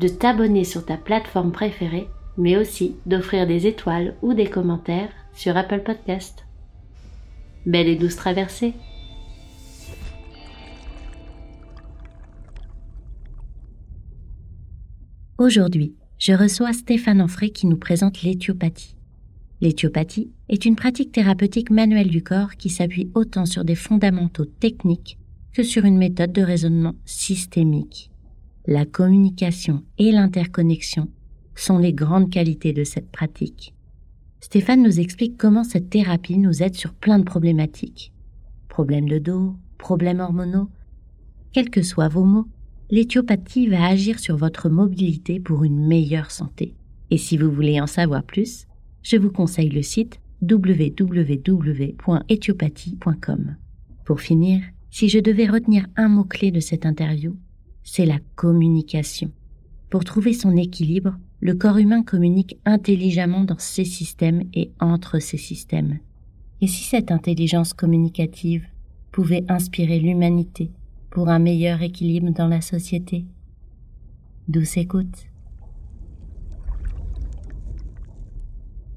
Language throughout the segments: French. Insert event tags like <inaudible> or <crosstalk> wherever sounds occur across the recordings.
de t'abonner sur ta plateforme préférée, mais aussi d'offrir des étoiles ou des commentaires sur Apple Podcast. Belle et douce traversée Aujourd'hui, je reçois Stéphane Enfray qui nous présente l'éthiopathie. L'éthiopathie est une pratique thérapeutique manuelle du corps qui s'appuie autant sur des fondamentaux techniques que sur une méthode de raisonnement systémique. La communication et l'interconnexion sont les grandes qualités de cette pratique. Stéphane nous explique comment cette thérapie nous aide sur plein de problématiques. Problèmes de dos, problèmes hormonaux. Quels que soient vos mots, l'éthiopathie va agir sur votre mobilité pour une meilleure santé. Et si vous voulez en savoir plus, je vous conseille le site www.éthiopathie.com. Pour finir, si je devais retenir un mot-clé de cette interview, c'est la communication. Pour trouver son équilibre, le corps humain communique intelligemment dans ses systèmes et entre ses systèmes. Et si cette intelligence communicative pouvait inspirer l'humanité pour un meilleur équilibre dans la société? Douce écoute.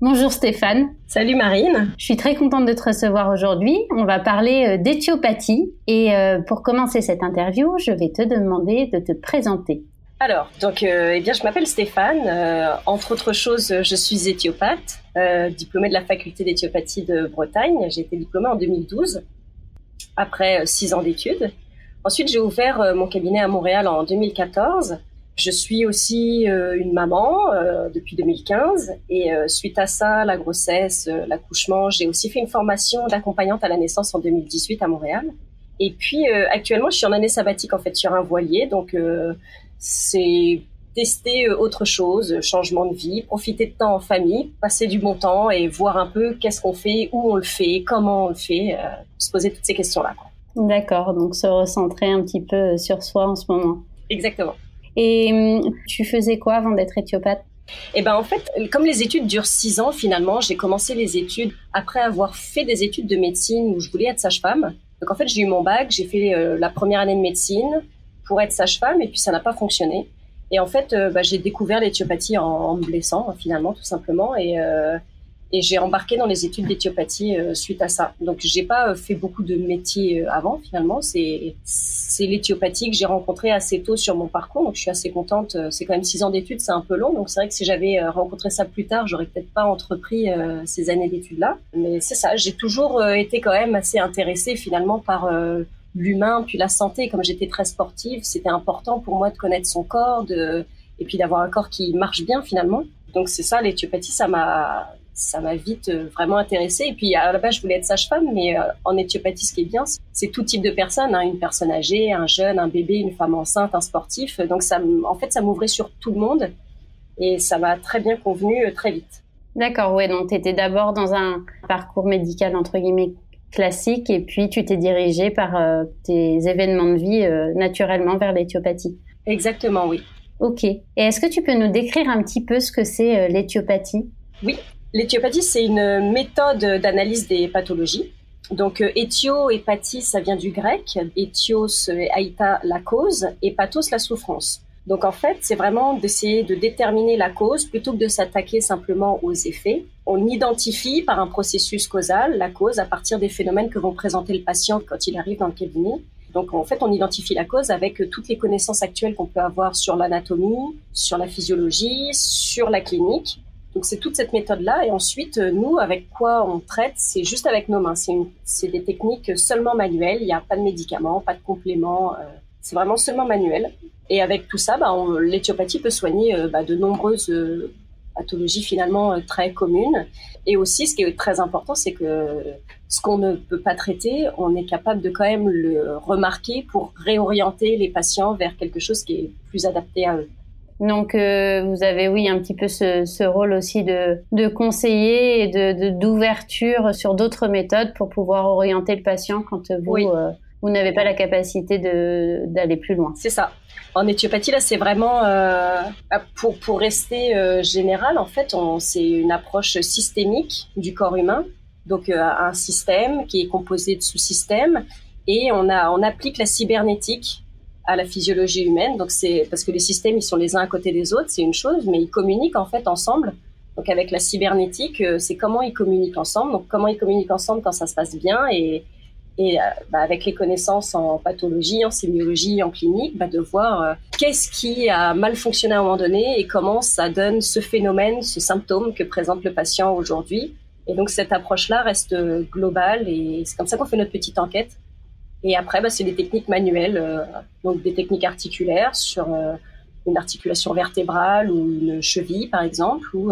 Bonjour Stéphane. Salut Marine. Je suis très contente de te recevoir aujourd'hui. On va parler euh, d'éthiopathie et euh, pour commencer cette interview, je vais te demander de te présenter. Alors, donc, euh, eh bien, je m'appelle Stéphane. entre autres choses, je suis éthiopathe, diplômée de la faculté d'éthiopathie de Bretagne. J'ai été diplômée en 2012, après six ans d'études. Ensuite, j'ai ouvert euh, mon cabinet à Montréal en 2014. Je suis aussi euh, une maman euh, depuis 2015 et suite à ça, la grossesse, l'accouchement, j'ai aussi fait une formation d'accompagnante à la naissance en 2018 à Montréal. Et puis actuellement, je suis en année sabbatique en fait sur un voilier, donc c'est tester autre chose, changement de vie, profiter de temps en famille, passer du bon temps et voir un peu qu'est-ce qu'on fait, où on le fait, comment on le fait, se poser toutes ces questions-là. D'accord, donc se recentrer un petit peu sur soi en ce moment. Exactement. Et hum, tu faisais quoi avant d'être éthiopathe? Eh ben en fait, comme les études durent six ans finalement, j'ai commencé les études après avoir fait des études de médecine où je voulais être sage-femme. Donc en fait, j'ai eu mon bac, j'ai fait euh, la première année de médecine pour être sage-femme et puis ça n'a pas fonctionné. Et en fait, euh, bah, j'ai découvert l'éthiopathie en, me blessant finalement tout simplement et euh, et j'ai embarqué dans les études d'éthiopathie euh, suite à ça. Donc j'ai pas euh, fait beaucoup de métiers euh, avant finalement. C'est l'éthiopathie que j'ai rencontré assez tôt sur mon parcours. Donc je suis assez contente. C'est quand même six ans d'études, c'est un peu long. Donc c'est vrai que si j'avais rencontré ça plus tard, j'aurais peut-être pas entrepris ces années d'études là. Mais c'est ça. J'ai toujours été quand même assez intéressée finalement par l'humain puis la santé. Comme j'étais très sportive, c'était important pour moi de connaître son corps, de et puis d'avoir un corps qui marche bien finalement. Donc c'est ça, l'éthiopathie, ça m'a ça m'a vite euh, vraiment intéressée. Et puis à la base, je voulais être sage-femme, mais euh, en éthiopathie, ce qui est bien, c'est tout type de personnes, hein, une personne âgée, un jeune, un bébé, une femme enceinte, un sportif. Donc ça, en fait, ça m'ouvrait sur tout le monde et ça m'a très bien convenu euh, très vite. D'accord, ouais. Donc tu étais d'abord dans un parcours médical entre guillemets classique et puis tu t'es dirigée par tes événements de vie naturellement vers l'éthiopathie. Exactement, oui. Ok. Et est-ce que tu peux nous décrire un petit peu ce que c'est l'éthiopathie? Oui. L'éthiopathie, c'est une méthode d'analyse des pathologies. Donc, euh, éthio et pathie, ça vient du grec. Éthios et aïta, la cause, et pathos, la souffrance. Donc, en fait, c'est vraiment d'essayer de déterminer la cause plutôt que de s'attaquer simplement aux effets. On identifie par un processus causal la cause à partir des phénomènes que vont présenter le patient quand il arrive dans le cabinet. Donc, en fait, on identifie la cause avec toutes les connaissances actuelles qu'on peut avoir sur l'anatomie, sur la physiologie, sur la clinique Donc c'est toute cette méthode-là. Et ensuite, nous, avec quoi on traite, c'est juste avec nos mains. C'est des techniques seulement manuelles. Il n'y a pas de médicaments, pas de compléments. c'est vraiment seulement manuel. Et avec tout ça, bah, l'éthiopathie peut soigner bah, de nombreuses pathologie finalement euh, très commune. Et aussi, ce qui est très important, c'est que ce qu'on ne peut pas traiter, on est capable de quand même le remarquer pour réorienter les patients vers quelque chose qui est plus adapté à eux. Donc euh, vous avez oui un petit peu ce, ce rôle aussi de, de conseiller et de d'ouverture sur d'autres méthodes pour pouvoir orienter le patient quand vous euh, vous n'avez pas la capacité d'aller plus loin. C'est ça. En éthiopathie, là, c'est vraiment euh, pour pour rester général. En fait, c'est une approche systémique du corps humain. Donc, un système qui est composé de sous-systèmes, et on a on applique la cybernétique à la physiologie humaine. Donc, c'est parce que les systèmes ils sont les uns à côté des autres, c'est une chose, mais ils communiquent en fait ensemble. Donc, avec la cybernétique, c'est comment ils communiquent ensemble. Donc, comment ils communiquent ensemble quand ça se passe bien et et euh, bah, avec les connaissances en pathologie, en sémiologie, en clinique, bah, de voir euh, qu'est-ce qui a mal fonctionné à un moment donné et comment ça donne ce phénomène, ce symptôme que présente le patient aujourd'hui. Et donc cette approche-là reste globale et c'est comme ça qu'on fait notre petite enquête. Et après, bah, c'est des techniques manuelles, euh, donc des techniques articulaires sur une articulation vertébrale ou une cheville, par exemple, ou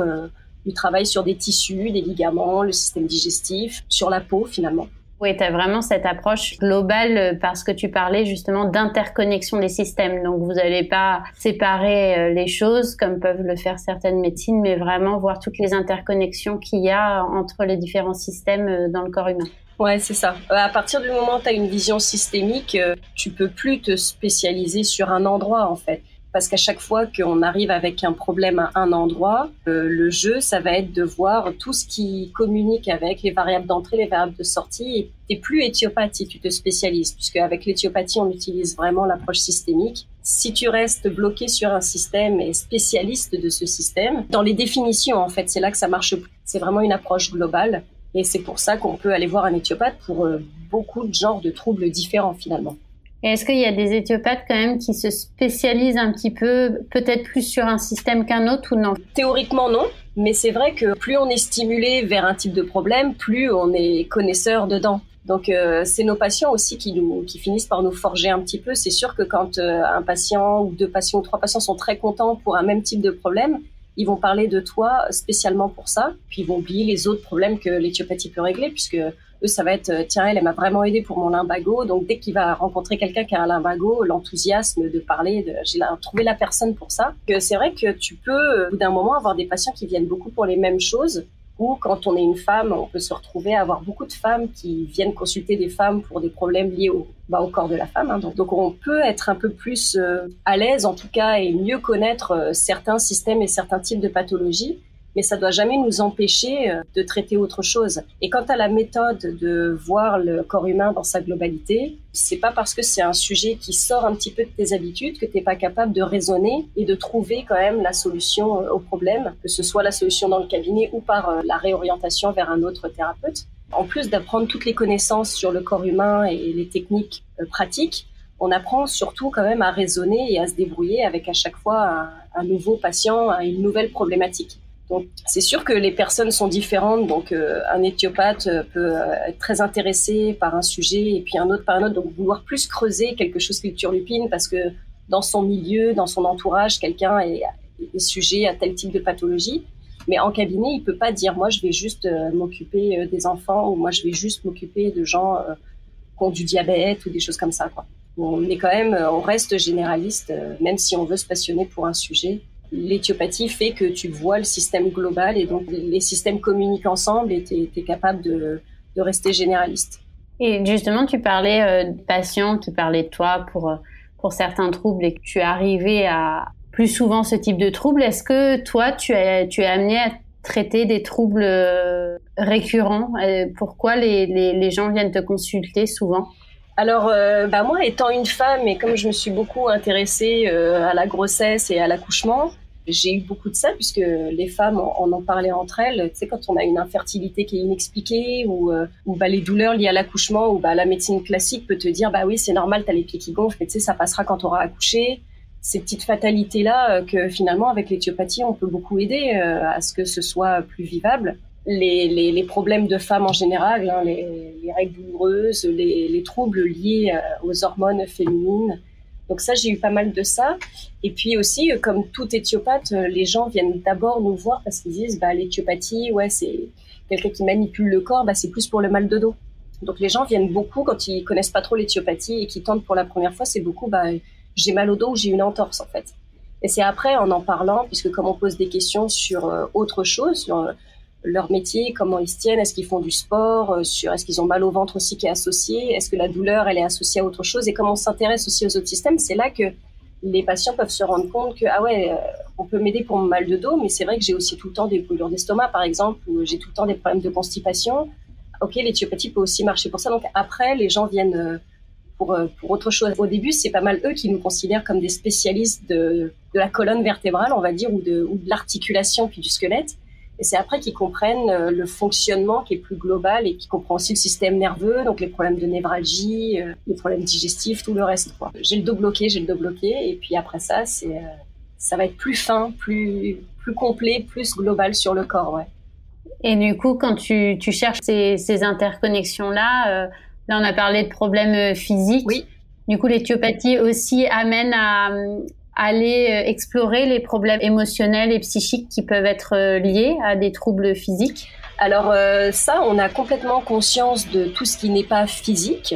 du travail sur des tissus, des ligaments, le système digestif, sur la peau finalement. Oui, tu as vraiment cette approche globale euh, parce que tu parlais justement d'interconnexion des systèmes. Donc vous n'allez pas séparer euh, les choses comme peuvent le faire certaines médecines, mais vraiment voir toutes les interconnexions qu'il y a entre les différents systèmes euh, dans le corps humain. Ouais, c'est ça. À partir du moment où tu as une vision systémique, tu peux plus te spécialiser sur un endroit en fait parce qu'à chaque fois qu'on arrive avec un problème à un endroit, euh, le jeu, ça va être de voir tout ce qui communique avec les variables d'entrée, les variables de sortie. Et plus éthiopathie, tu te spécialises, puisque avec l'éthiopathie, on utilise vraiment l'approche systémique. Si tu restes bloqué sur un système et spécialiste de ce système, dans les définitions, en fait, c'est là que ça marche. C'est vraiment une approche globale. Et c'est pour ça qu'on peut aller voir un éthiopathe pour euh, beaucoup de genres de troubles différents, finalement. Est-ce qu'il y a des éthiopathes quand même qui se spécialisent un petit peu, peut-être plus sur un système qu'un autre ou non? Théoriquement non, mais c'est vrai que plus on est stimulé vers un type de problème, plus on est connaisseur dedans. Donc euh, c'est nos patients aussi qui nous qui finissent par nous forger un petit peu. C'est sûr que quand euh, un patient ou deux patients ou trois patients sont très contents pour un même type de problème, ils vont parler de toi spécialement pour ça, puis ils vont oublier les autres problèmes que l'éthiopathie peut régler, puisque eux, ça va être, euh, tiens, elle, m'a vraiment aidé pour mon limbago. Donc, dès qu'il va rencontrer quelqu'un qui a un limbago, l'enthousiasme de parler, de, j'ai trouvé la personne pour ça. C'est vrai que tu peux, au bout d'un moment, avoir des patients qui viennent beaucoup pour les mêmes choses. Ou quand on est une femme, on peut se retrouver à avoir beaucoup de femmes qui viennent consulter des femmes pour des problèmes liés au, bah, au corps de la femme. Hein. Donc, donc, on peut être un peu plus euh, à l'aise, en tout cas, et mieux connaître euh, certains systèmes et certains types de pathologies mais ça doit jamais nous empêcher euh, de traiter autre chose. Et quant à la méthode de voir le corps humain dans sa globalité, c'est pas parce que c'est un sujet qui sort un petit peu de tes habitudes que tu n'es pas capable de raisonner et de trouver quand même la solution euh, au problème, que ce soit la solution dans le cabinet ou par euh, la réorientation vers un autre thérapeute. En plus d'apprendre toutes les connaissances sur le corps humain et les techniques pratiques, on apprend surtout quand même à raisonner et à se débrouiller avec à chaque fois un, un nouveau patient, une nouvelle problématique. Donc, c'est sûr que les personnes sont différentes. Donc, euh, un éthiopathe euh, peut euh, être très intéressé par un sujet et puis un autre par un autre. Donc, vouloir plus creuser quelque chose qui le turlupine parce que dans son milieu, dans son entourage, quelqu'un est, sujet à tel type de pathologie. Mais en cabinet, il peut pas dire moi je vais juste m'occuper des enfants ou moi je vais juste m'occuper de gens qui ont du diabète ou des choses comme ça. Quoi. On est quand même, on reste généraliste, même si on veut se passionner pour un sujet l'éthiopathie fait que tu vois le système global et donc les systèmes communiquent ensemble et tu es, capable de, rester généraliste. Et justement, tu parlais euh, de patients, tu parlais de toi pour, euh, pour certains troubles et que tu es arrivé à plus souvent ce type de troubles. Est-ce que toi, tu es, tu es amené à traiter des troubles euh, récurrents? Pourquoi les, les, les, gens viennent te consulter souvent? Alors, bah moi, étant une femme et comme je me suis beaucoup intéressée à la grossesse et à l'accouchement, j'ai eu beaucoup de ça puisque les femmes en, ont parlé entre elles. Tu sais, quand on a une infertilité qui est inexpliquée ou, euh, ou bah, les douleurs liées à l'accouchement ou bah, la médecine classique peut te dire bah oui c'est normal, t'as les pieds qui gonflent, mais tu sais ça passera quand tu auras accouché. ces petites fatalités là que finalement avec l'éthiopathie on peut beaucoup aider à ce que ce soit plus vivable les, problèmes de femmes en général, hein, les, les, règles douloureuses, les, les troubles liés euh, aux hormones féminines. Donc ça, j'ai eu pas mal de ça. Et puis aussi, euh, comme tout éthiopathe, euh, les gens viennent d'abord nous voir parce qu'ils disent, bah, l'éthiopathie, ouais, c'est quelqu'un qui manipule le corps, bah, c'est plus pour le mal de dos. Donc les gens viennent beaucoup quand ils connaissent pas trop l'éthiopathie et qui tentent pour la première fois, c'est beaucoup, bah, j'ai mal au dos ou j'ai une entorse en fait. Et c'est après, en en parlant, puisque comme on pose des questions sur autre chose, sur leur métier, comment ils se tiennent, est-ce qu'ils font du sport, euh, sur est-ce qu'ils ont mal au ventre aussi qui est associé, est-ce que la douleur elle est associée à autre chose et comment on s'intéresse aussi aux autres systèmes, c'est là que les patients peuvent se rendre compte que ah ouais, euh, on peut m'aider pour mon mal de dos, mais c'est vrai que j'ai aussi tout le temps des brûlures d'estomac par exemple, ou j'ai tout le temps des problèmes de constipation. Ok, l'éthiopathie peut aussi marcher pour ça. Donc après, les gens viennent euh, pour, pour autre chose. Au début, c'est pas mal eux qui nous considèrent comme des spécialistes de, de la colonne vertébrale, on va dire, ou de, ou de l'articulation puis du squelette. Et c'est après qu'ils comprennent euh, le fonctionnement qui est plus global et qui comprend aussi le système nerveux, donc les problèmes de névralgie, euh, les problèmes digestifs, tout le reste. J'ai le dos bloqué, j'ai le dos bloqué, et puis après ça, c'est euh, ça va être plus fin, plus plus complet, plus global sur le corps, ouais. Et du coup, quand tu, tu cherches ces, ces interconnexions-là, là on a parlé de problèmes physiques. Oui. Du coup, l'éthiopathie aussi amène à, aller euh, explorer les problèmes émotionnels et psychiques qui peuvent être euh, liés à des troubles physiques Alors euh, ça, on a complètement conscience de tout ce qui n'est pas physique.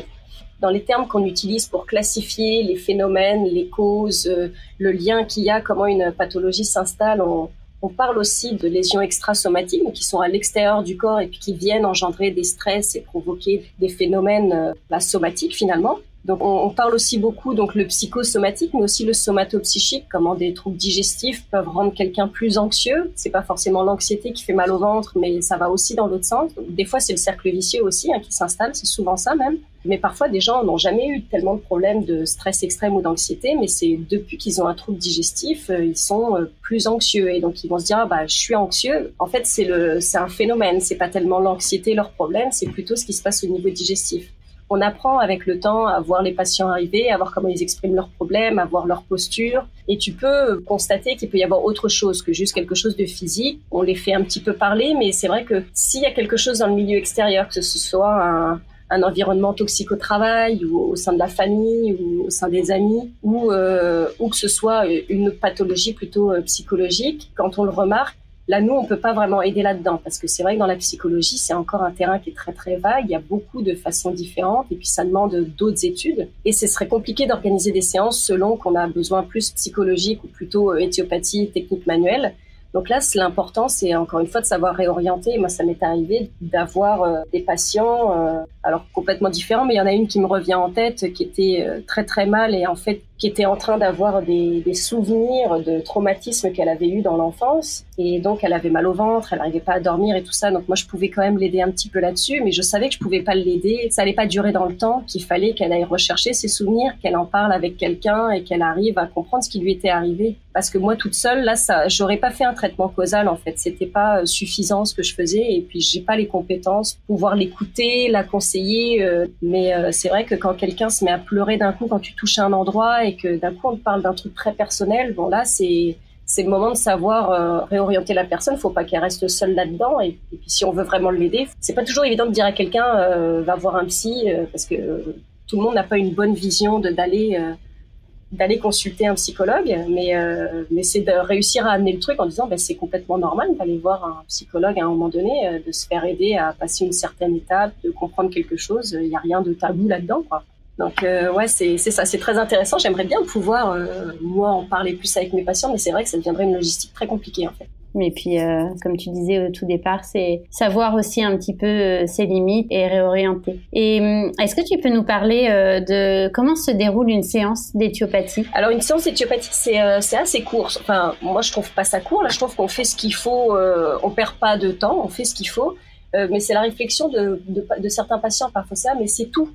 Dans les termes qu'on utilise pour classifier les phénomènes, les causes, le lien qu'il y a, comment une pathologie s'installe, on, parle aussi de lésions extrasomatiques qui sont à l'extérieur du corps et puis qui viennent engendrer des stress et provoquer des phénomènes bah, somatiques finalement. Donc on, parle aussi beaucoup donc le psychosomatique, mais aussi le somatopsychique, comment des troubles digestifs peuvent rendre quelqu'un plus anxieux. C'est pas forcément l'anxiété qui fait mal au ventre, mais ça va aussi dans l'autre sens. des fois c'est le cercle vicieux aussi hein, qui s'installe, c'est souvent ça même. Mais parfois des gens n'ont jamais eu tellement de problèmes de stress extrême ou d'anxiété, mais c'est depuis qu'ils ont un trouble digestif, euh, ils sont euh, plus anxieux et donc ils vont se dire ah, bah je suis anxieux. En fait c'est le c'est un phénomène, c'est pas tellement l'anxiété leur problème, c'est plutôt ce qui se passe au niveau digestif on apprend avec le temps à voir les patients arriver, à voir comment ils expriment leurs problèmes, à voir leur posture. Et tu peux constater qu'il peut y avoir autre chose que juste quelque chose de physique. On les fait un petit peu parler, mais c'est vrai que s'il y a quelque chose dans le milieu extérieur, que ce soit un, environnement toxique au travail ou au sein de la famille ou au sein des amis ou, euh, que ce soit une pathologie plutôt euh, psychologique, quand on le remarque, Là, nous, on peut pas vraiment aider là-dedans parce que c'est vrai que dans la psychologie, c'est encore un terrain qui est très très vague. Il y a beaucoup de façons différentes et puis ça demande d'autres études. Et ce serait compliqué d'organiser des séances selon qu'on a besoin plus psychologique ou plutôt euh, éthiopathie, technique manuelle. Donc là, l'important, c'est encore une fois de savoir réorienter. Moi, ça m'est arrivé d'avoir euh, des patients, euh, alors complètement différents, mais il y en a une qui me revient en tête, qui était très très mal et en fait qui était en train d'avoir des, des, souvenirs de traumatismes qu'elle avait eu dans l'enfance. Et donc, elle avait mal au ventre, elle n'arrivait pas à dormir et tout ça. Donc, moi, je pouvais quand même l'aider un petit peu là-dessus, mais je savais que je pouvais pas l'aider. Ça allait pas durer dans le temps, qu'il fallait qu'elle aille rechercher ses souvenirs, qu'elle en parle avec quelqu'un et qu'elle arrive à comprendre ce qui lui était arrivé. Parce que moi, toute seule, là, ça, j'aurais pas fait un traitement causal, en fait. C'était pas euh, suffisant ce que je faisais. Et puis, j'ai pas les compétences pour pouvoir l'écouter, la conseiller. Euh, mais euh, c'est vrai que quand quelqu'un se met à pleurer d'un coup, quand tu touches un endroit et que d'un coup on te parle d'un truc très personnel, bon là c'est c'est le moment de savoir euh, réorienter la personne. Faut pas qu'elle reste seule là-dedans. Et, puis si on veut vraiment l'aider, c'est pas toujours évident de dire à quelqu'un va voir un psy parce que tout le monde n'a pas une bonne vision d'aller d'aller consulter un psychologue, mais mais c'est de réussir à amener le truc en disant ben, c'est complètement normal d'aller voir un psychologue à un moment donné, de se faire aider à passer une certaine étape, de comprendre quelque chose. Il n'y a rien de tabou là-dedans, quoi. Donc euh, ouais, c'est ça, c'est très intéressant. J'aimerais bien pouvoir euh, moi en parler plus avec mes patients, mais c'est vrai que ça deviendrait une logistique très compliquée en fait. Mais puis, euh, comme tu disais au tout départ, c'est savoir aussi un petit peu ses limites et réorienter. Et hum, est-ce que tu peux nous parler de comment se déroule une séance d'éthiopathie? Alors, une séance d'éthiopathie, c'est assez court. Enfin, moi, je trouve pas ça court. Là, je trouve qu'on fait ce qu'il faut. on perd pas de temps. On fait ce qu'il faut. mais c'est la réflexion de, de, de certains patients parfois ça, mais c'est tout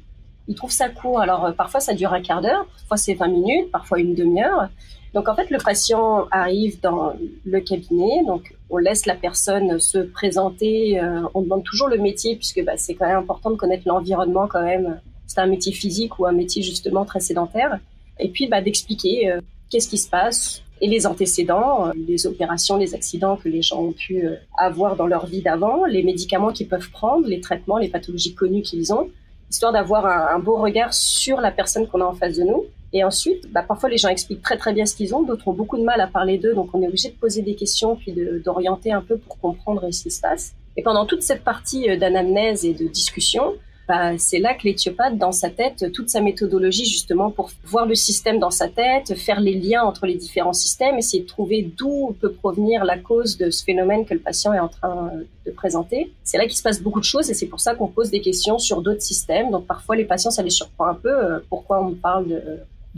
ils trouvent ça court. Alors euh, parfois ça dure un quart d'heure, parfois c'est 20 minutes, parfois une demi-heure. Donc en fait le patient arrive dans le cabinet, donc on laisse la personne se présenter, euh, on demande toujours le métier puisque bah, c'est quand même important de connaître l'environnement quand même. C'est un métier physique ou un métier justement très sédentaire. Et puis bah, d'expliquer euh, qu'est-ce qui se passe et les antécédents, les opérations, les accidents que les gens ont pu avoir dans leur vie d'avant, les médicaments qu'ils peuvent prendre, les traitements, les pathologies connues qu'ils ont, histoire d'avoir un, beau regard sur la personne qu'on a en face de nous. Et ensuite, bah, parfois les gens expliquent très très bien ce qu'ils ont, d'autres ont beaucoup de mal à parler d'eux, donc on est obligé de poser des questions puis d'orienter un peu pour comprendre ce qui se passe. Et pendant toute cette partie d'anamnèse et de discussion, bah, c'est là que l'éthiopathe, dans sa tête, toute sa méthodologie justement pour voir le système dans sa tête, faire les liens entre les différents systèmes, essayer de trouver d'où peut provenir la cause de ce phénomène que le patient est en train de présenter. C'est là qu'il se passe beaucoup de choses et c'est pour ça qu'on pose des questions sur d'autres systèmes. Donc parfois les patients, ça les surprend un peu. Euh, pourquoi on parle de,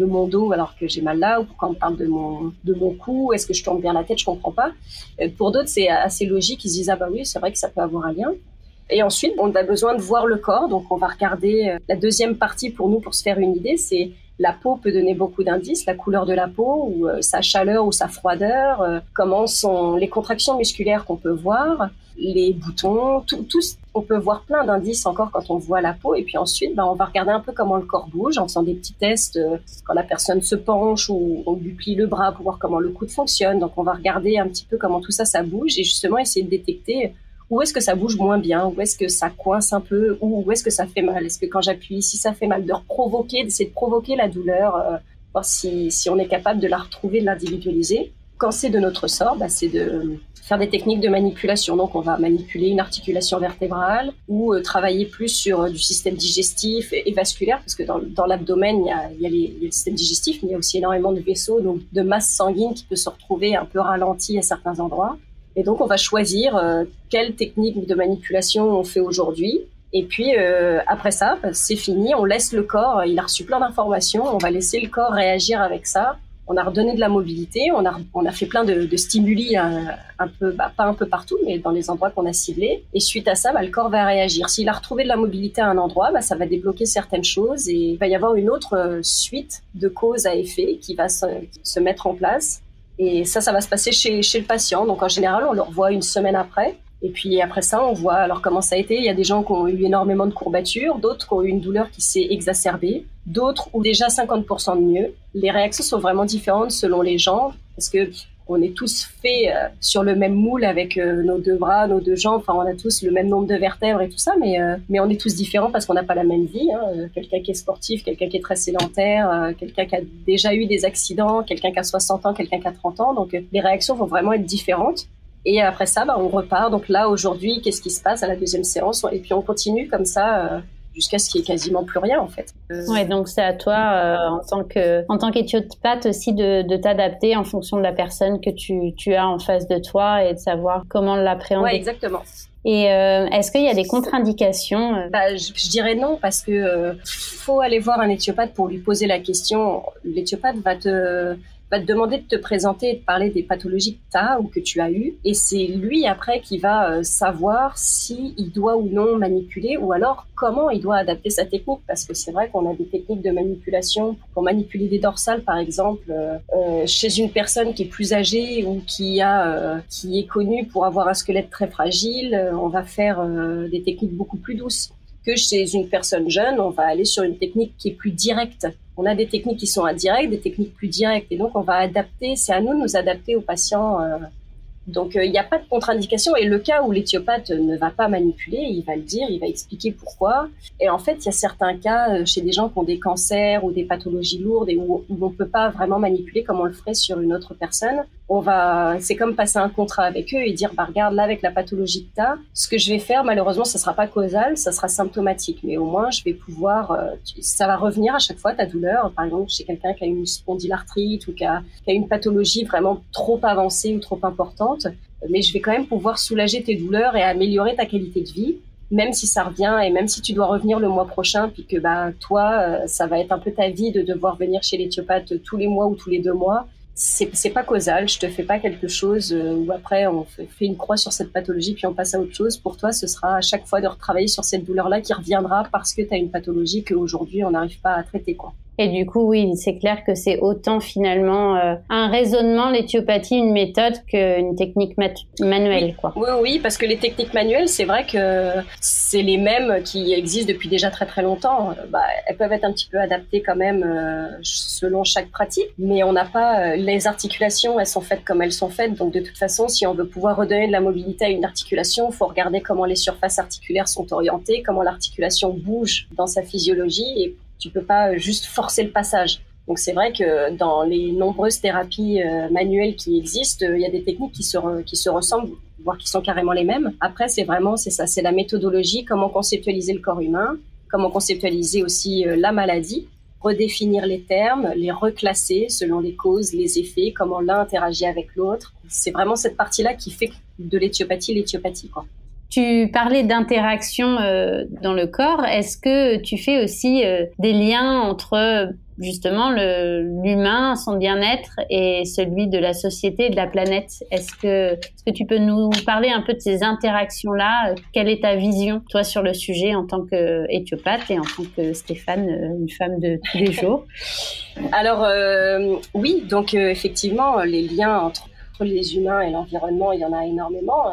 de mon dos alors que j'ai mal là ou pourquoi on me parle de mon de mon cou est-ce que je tourne bien la tête je comprends pas euh, pour d'autres c'est assez logique ils se disent ah bah oui c'est vrai que ça peut avoir un lien et ensuite, on a besoin de voir le corps. Donc, on va regarder euh, la deuxième partie pour nous pour se faire une idée. C'est la peau peut donner beaucoup d'indices, la couleur de la peau ou euh, sa chaleur ou sa froideur, euh, comment sont les contractions musculaires qu'on peut voir, les boutons, tout, on peut voir plein d'indices encore quand on voit la peau. Et puis ensuite, ben, on va regarder un peu comment le corps bouge en faisant des petits tests quand la personne se penche ou on lui plie le bras pour voir comment le coude fonctionne. Donc on va regarder un petit peu comment tout ça, ça bouge et justement essayer de détecter où est-ce que ça bouge moins bien, où est-ce que ça coince un peu, ou où est-ce que ça fait mal? Est-ce que quand j'appuie ici, ça fait mal, de reprovoquer, d'essayer de provoquer la douleur, euh, voir si, si on est capable de la retrouver, de l'individualiser? Quand c'est de notre sort, bah, c'est de faire des techniques de manipulation. Donc, on va manipuler une articulation vertébrale ou euh, travailler plus sur euh, du système digestif et, vasculaire, parce que dans, l'abdomen, il y a le système digestif, mais il y a aussi énormément de vaisseaux, donc de masse sanguine qui peut se retrouver un peu ralentie à certains endroits. Et donc, on va choisir euh, quelle technique de manipulation on fait aujourd'hui. Et puis, euh, après ça, bah, c'est fini. On laisse le corps. Il a reçu plein d'informations. On va laisser le corps réagir avec ça. On a redonné de la mobilité. On a, on a fait plein de, de stimuli un, euh, un peu, bah, pas un peu partout, mais dans les endroits qu'on a ciblés. Et suite à ça, bah, le corps va réagir. S'il a retrouvé de la mobilité à un endroit, bah, ça va débloquer certaines choses et il va y avoir une autre euh, suite de cause à effet qui va se, se mettre en place et ça, ça va se passer chez, le patient. Donc en général, on le revoit une semaine après. Et puis après ça, on voit alors comment ça a été. Il y a des gens qui ont eu énormément de courbatures, d'autres qui ont eu une douleur qui s'est exacerbée, d'autres ont déjà 50% de mieux. Les réactions sont vraiment différentes selon les gens parce que on est tous faits euh, sur le même moule avec euh, nos deux bras, nos deux jambes. Enfin, on a tous le même nombre de vertèbres et tout ça, mais euh, mais on est tous différents parce qu'on n'a pas la même vie. Hein. Quelqu'un qui est sportif, quelqu'un qui est très sédentaire, quelqu'un qui a déjà eu des accidents, quelqu'un qui a 60 ans, quelqu'un qui a 30 ans. Donc les réactions vont vraiment être différentes. Et après ça, bah, on repart. Donc là, aujourd'hui, qu'est-ce qui se passe à la deuxième séance? Et puis on continue comme ça jusqu'à ce qu'il y ait quasiment plus rien en fait. Ouais, donc c'est à toi euh, en tant que en tant aussi de, de t'adapter en fonction de la personne que tu, tu as en face de toi et de savoir comment l'appréhender. Ouais, exactement. Et euh, est-ce qu'il y a des contre-indications euh? bah, je, je, dirais non parce que faut aller voir un éthiopathe pour lui poser la question. L'éthiopathe va te va te demander de te présenter et de parler des pathologies que tu as ou que tu as eues. Et c'est lui après qui va euh, savoir si il doit ou non manipuler ou alors comment il doit adapter sa technique. Parce que c'est vrai qu'on a des techniques de manipulation pour manipuler des dorsales, par exemple, euh, euh chez une personne qui est plus âgée ou qui a qui est connue pour avoir un squelette très fragile. on va faire des techniques beaucoup plus douces que chez une personne jeune, on va aller sur une technique qui est plus directe on a des techniques qui sont indirectes, des techniques plus directes. Et donc, on va adapter, c'est à nous de nous adapter aux patients euh, donc euh, il n'y a pas de contre-indication et le cas où l'éthiopathe ne va pas manipuler, il va le dire, il va expliquer pourquoi. Et en fait, il y a certains cas euh, chez des gens qui ont des cancers ou des pathologies lourdes et où, on ne peut pas vraiment manipuler comme on le ferait sur une autre personne. On va, c'est comme passer un contrat avec eux et dire, bah regarde là avec la pathologie que tu as, ce que je vais faire, malheureusement, ça sera pas causal, ça sera symptomatique, mais au moins je vais pouvoir, euh, ça va revenir à chaque fois ta douleur. Par exemple, chez quelqu'un qui a une spondylarthrite ou qui a une pathologie vraiment trop avancée ou trop importante mais je vais quand même pouvoir soulager tes douleurs et améliorer ta qualité de vie, même si ça revient et même si tu dois revenir le mois prochain, puis que bah toi, euh, ça va être un peu ta vie de devoir venir chez l'éthiopathe tous les mois ou tous les deux mois. C'est, pas causal, je te fais pas quelque chose euh, où après on fait, une croix sur cette pathologie puis on passe à autre chose. Pour toi, ce sera à chaque fois de retravailler sur cette douleur-là qui reviendra parce que tu as une pathologie qu'aujourd'hui on n'arrive pas à traiter quoi. Et du coup, oui, c'est clair que c'est autant finalement euh, un raisonnement, l'éthiopathie, une méthode qu'une technique manuelle. Quoi. Oui, oui, parce que les techniques manuelles, c'est vrai que c'est les mêmes qui existent depuis déjà très très longtemps. Bah, elles peuvent être un petit peu adaptées quand même euh, selon chaque pratique, mais on n'a pas euh, les articulations, elles sont faites comme elles sont faites. Donc de toute façon, si on veut pouvoir redonner de la mobilité à une articulation, il faut regarder comment les surfaces articulaires sont orientées, comment l'articulation bouge dans sa physiologie et tu peux pas juste forcer le passage. Donc c'est vrai que dans les nombreuses thérapies euh, manuelles qui existent, il y a des techniques qui se, qui se ressemblent, voire qui sont carrément les mêmes. Après, c'est vraiment, c'est ça, c'est la méthodologie, comment conceptualiser le corps humain, comment conceptualiser aussi euh, la maladie, redéfinir les termes, les reclasser selon les causes, les effets, comment l'un interagit avec l'autre. C'est vraiment cette partie-là qui fait de l'éthiopathie l'éthiopathie, quoi. Tu parlais d'interaction euh, dans le corps. Est-ce que tu fais aussi euh, des liens entre justement l'humain, son bien-être et celui de la société de la planète? Est-ce que, est que tu peux nous parler un peu de ces interactions-là? Quelle est ta vision, toi, sur le sujet en tant qu'éthiopathe et en tant que Stéphane, euh, une femme de tous les jours? <laughs> Alors, oui, donc effectivement, les liens entre les humains et l'environnement, il y en a énormément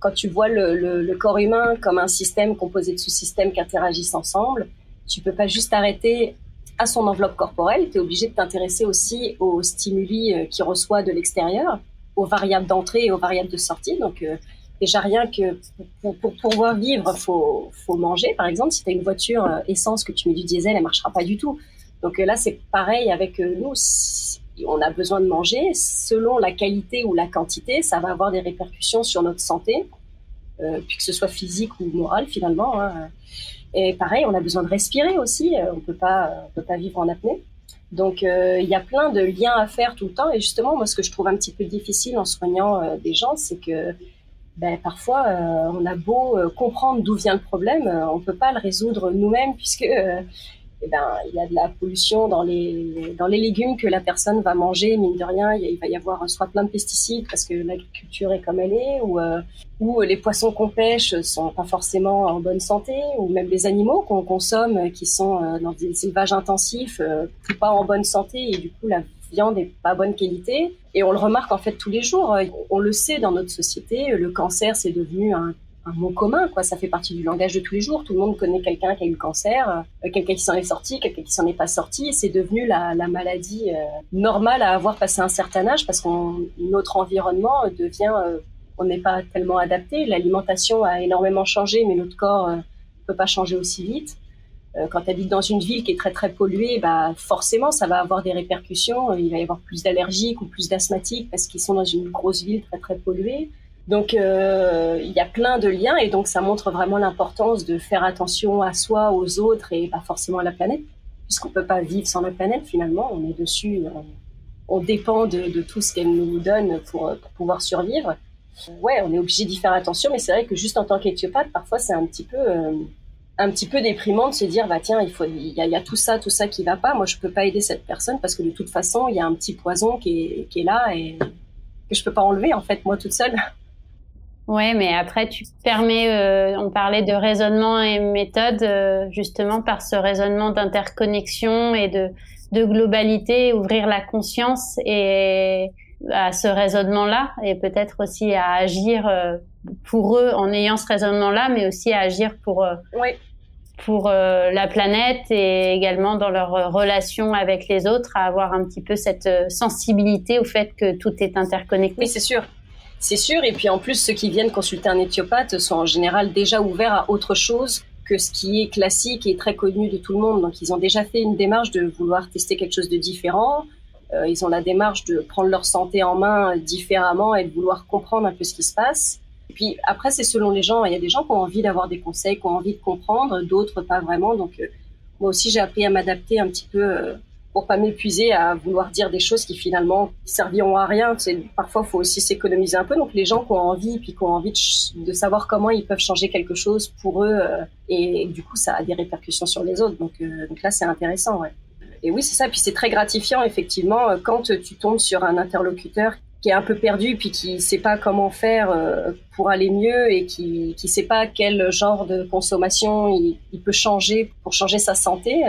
quand tu vois le, corps humain comme un système composé de sous-systèmes qui interagissent ensemble, tu peux pas juste arrêter à son enveloppe corporelle, tu es obligé de t'intéresser aussi aux stimuli euh, qu'il reçoit de l'extérieur, aux variables d'entrée et aux variables de sortie. Donc euh, déjà rien que pour, pouvoir vivre, faut faut manger. Par exemple, si tu as une voiture euh, essence que tu mets du diesel, elle marchera pas du tout. Donc là, c'est pareil avec nous on a besoin de manger. Selon la qualité ou la quantité, ça va avoir des répercussions sur notre santé, euh, puis que ce soit physique ou morale finalement. Hein. Et pareil, on a besoin de respirer aussi. Euh, on peut pas, peut pas vivre en apnée. Donc euh, il y a plein de liens à faire tout le temps. Et justement, moi, ce que je trouve un petit peu difficile en soignant des gens, c'est que ben, parfois, on a beau comprendre d'où vient le problème, on peut pas le résoudre nous-mêmes puisque eh ben, il y a de la pollution dans les, dans les légumes que la personne va manger, mine de rien, il va y avoir soit plein de pesticides parce que l'agriculture est comme elle est, ou, euh, ou les poissons qu'on pêche sont pas forcément en bonne santé, ou même les animaux qu'on consomme qui sont euh, dans des élevages intensifs, euh, pas en bonne santé, et du coup la viande est pas bonne qualité. Et on le remarque en fait tous les jours. On le sait dans notre société, le cancer c'est devenu un un mot commun, quoi. Ça fait partie du langage de tous les jours. Tout le monde connaît quelqu'un qui a eu le cancer, euh, quelqu'un qui s'en est sorti, quelqu'un qui s'en est pas sorti. C'est devenu la, maladie euh, normale à avoir passé un certain âge parce que notre environnement devient, euh, on n'est pas tellement adapté. L'alimentation a énormément changé, mais notre corps peut pas changer aussi vite. Quand tu habites dans une ville qui est très très polluée, bah forcément ça va avoir des répercussions. Il va y avoir plus d'allergiques ou plus d'asthmatiques parce qu'ils sont dans une grosse ville très très polluée. Donc euh, il y a plein de liens et donc ça montre vraiment l'importance de faire attention à soi, aux autres et pas forcément à la planète, puisqu'on peut pas vivre sans la planète finalement. On est dessus, on, dépend de, tout ce qu'elle nous donne pour, pouvoir survivre. Ouais, on est obligé d'y faire attention, mais c'est vrai que juste en tant qu'éthiopathe, parfois c'est un petit peu euh, un petit peu déprimant de se dire bah tiens il faut y, a, tout ça tout ça qui va pas moi je peux pas aider cette personne parce que de toute façon il y a un petit poison qui est, qui est là et que je peux pas enlever en fait moi toute seule Ouais, mais après, tu permets, euh, on parlait de raisonnement et méthode, euh, justement par ce raisonnement d'interconnexion et de, de globalité, ouvrir la conscience et à ce raisonnement-là, et peut-être aussi à agir euh, pour eux en ayant ce raisonnement-là, mais aussi à agir pour oui. pour la planète et également dans leur relation avec les autres, à avoir un petit peu cette sensibilité au fait que tout est interconnecté. Oui, c'est sûr c'est sûr. Et puis en plus, ceux qui viennent consulter un éthiopathe sont en général déjà ouverts à autre chose que ce qui est classique et très connu de tout le monde. Donc ils ont déjà fait une démarche de vouloir tester quelque chose de différent. Euh, ils ont la démarche de prendre leur santé en main différemment et de vouloir comprendre un peu ce qui se passe. Et puis après, c'est selon les gens. Il y a des gens qui ont envie d'avoir des conseils, qui ont envie de comprendre, d'autres pas vraiment. Donc euh, moi aussi, j'ai appris à m'adapter un petit peu euh, pour pas m'épuiser à vouloir dire des choses qui finalement serviront à rien. C'est, parfois, faut aussi s'économiser un peu. Donc, les gens qui ont envie, puis qui ont envie de, savoir comment ils peuvent changer quelque chose pour eux, euh, et, du coup, ça a des répercussions sur les autres. Donc, euh, donc là, c'est intéressant. Ouais. Et oui, c'est ça. Puis c'est très gratifiant, effectivement, euh, quand tu tombes sur un interlocuteur qui est un peu perdu, puis qui sait pas comment faire pour aller mieux et qui qui sait pas quel genre de consommation il peut changer pour changer sa santé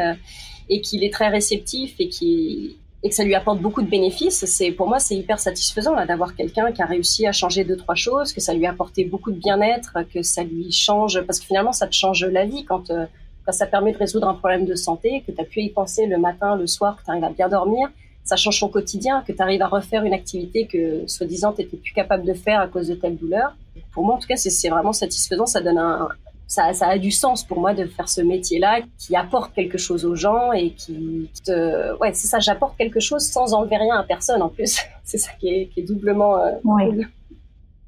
et qu'il est très réceptif et qui et que ça lui apporte beaucoup de bénéfices, c'est pour moi c'est hyper satisfaisant là d'avoir quelqu'un qui a réussi à changer deux trois choses, que ça lui a apporté beaucoup de bien-être, que ça lui change parce que finalement ça te change la vie quand euh, quand ça permet de résoudre un problème de santé, que tu as pu y penser le matin, le soir, que tu arrives à bien dormir, ça change ton quotidien, que tu arrives à refaire une activité que soi-disant tu n'étais plus capable de faire à cause de telle douleur. Pour moi en tout cas c'est vraiment satisfaisant, ça donne un, ça, ça, a du sens pour moi de faire ce métier-là qui apporte quelque chose aux gens et qui te... ouais c'est ça j'apporte quelque chose sans enlever rien à personne en plus <laughs> c'est ça qui est, qui est doublement euh, oui. cool.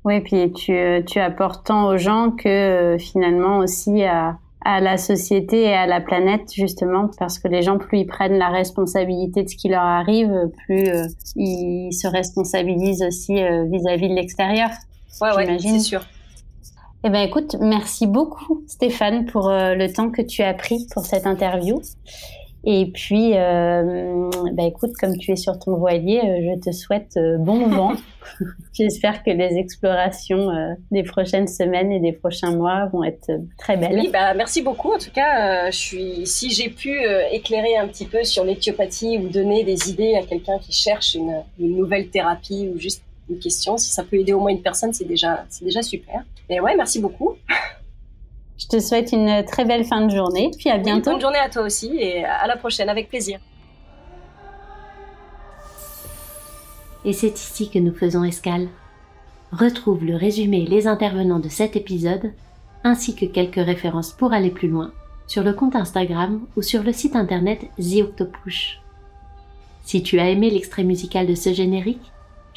Oui, puis tu, tu apportes tant aux gens que euh, finalement aussi à, à la société et à la planète justement parce que les gens plus ils prennent la responsabilité de ce qui leur arrive plus euh, ils se responsabilisent aussi vis-à-vis -vis de l'extérieur. Ouais ouais, c'est sûr. Eh ben écoute, merci beaucoup Stéphane pour euh, le temps que tu as pris pour cette interview. Et puis, euh, bah écoute, comme tu es sur ton voilier, euh, je te souhaite bon <laughs> vent. <laughs> J'espère que les explorations des prochaines semaines et des prochains mois vont être très belles. Oui, bah merci beaucoup. En tout cas, je suis, si j'ai pu éclairer un petit peu sur l'éthiopathie ou donner des idées à quelqu'un qui cherche une, une nouvelle thérapie ou juste une question. Si ça peut aider au moins une personne, c'est déjà, c'est déjà super. Et ouais, merci beaucoup. Je te souhaite une très belle fin de journée, puis à bientôt. bonne journée à toi aussi et à la prochaine, avec plaisir. Et c'est ici que nous faisons escale. Retrouve le résumé et les intervenants de cet épisode, ainsi que quelques références pour aller plus loin, sur le compte Instagram ou sur le site internet The Octopush. Si tu as aimé l'extrait musical de ce générique,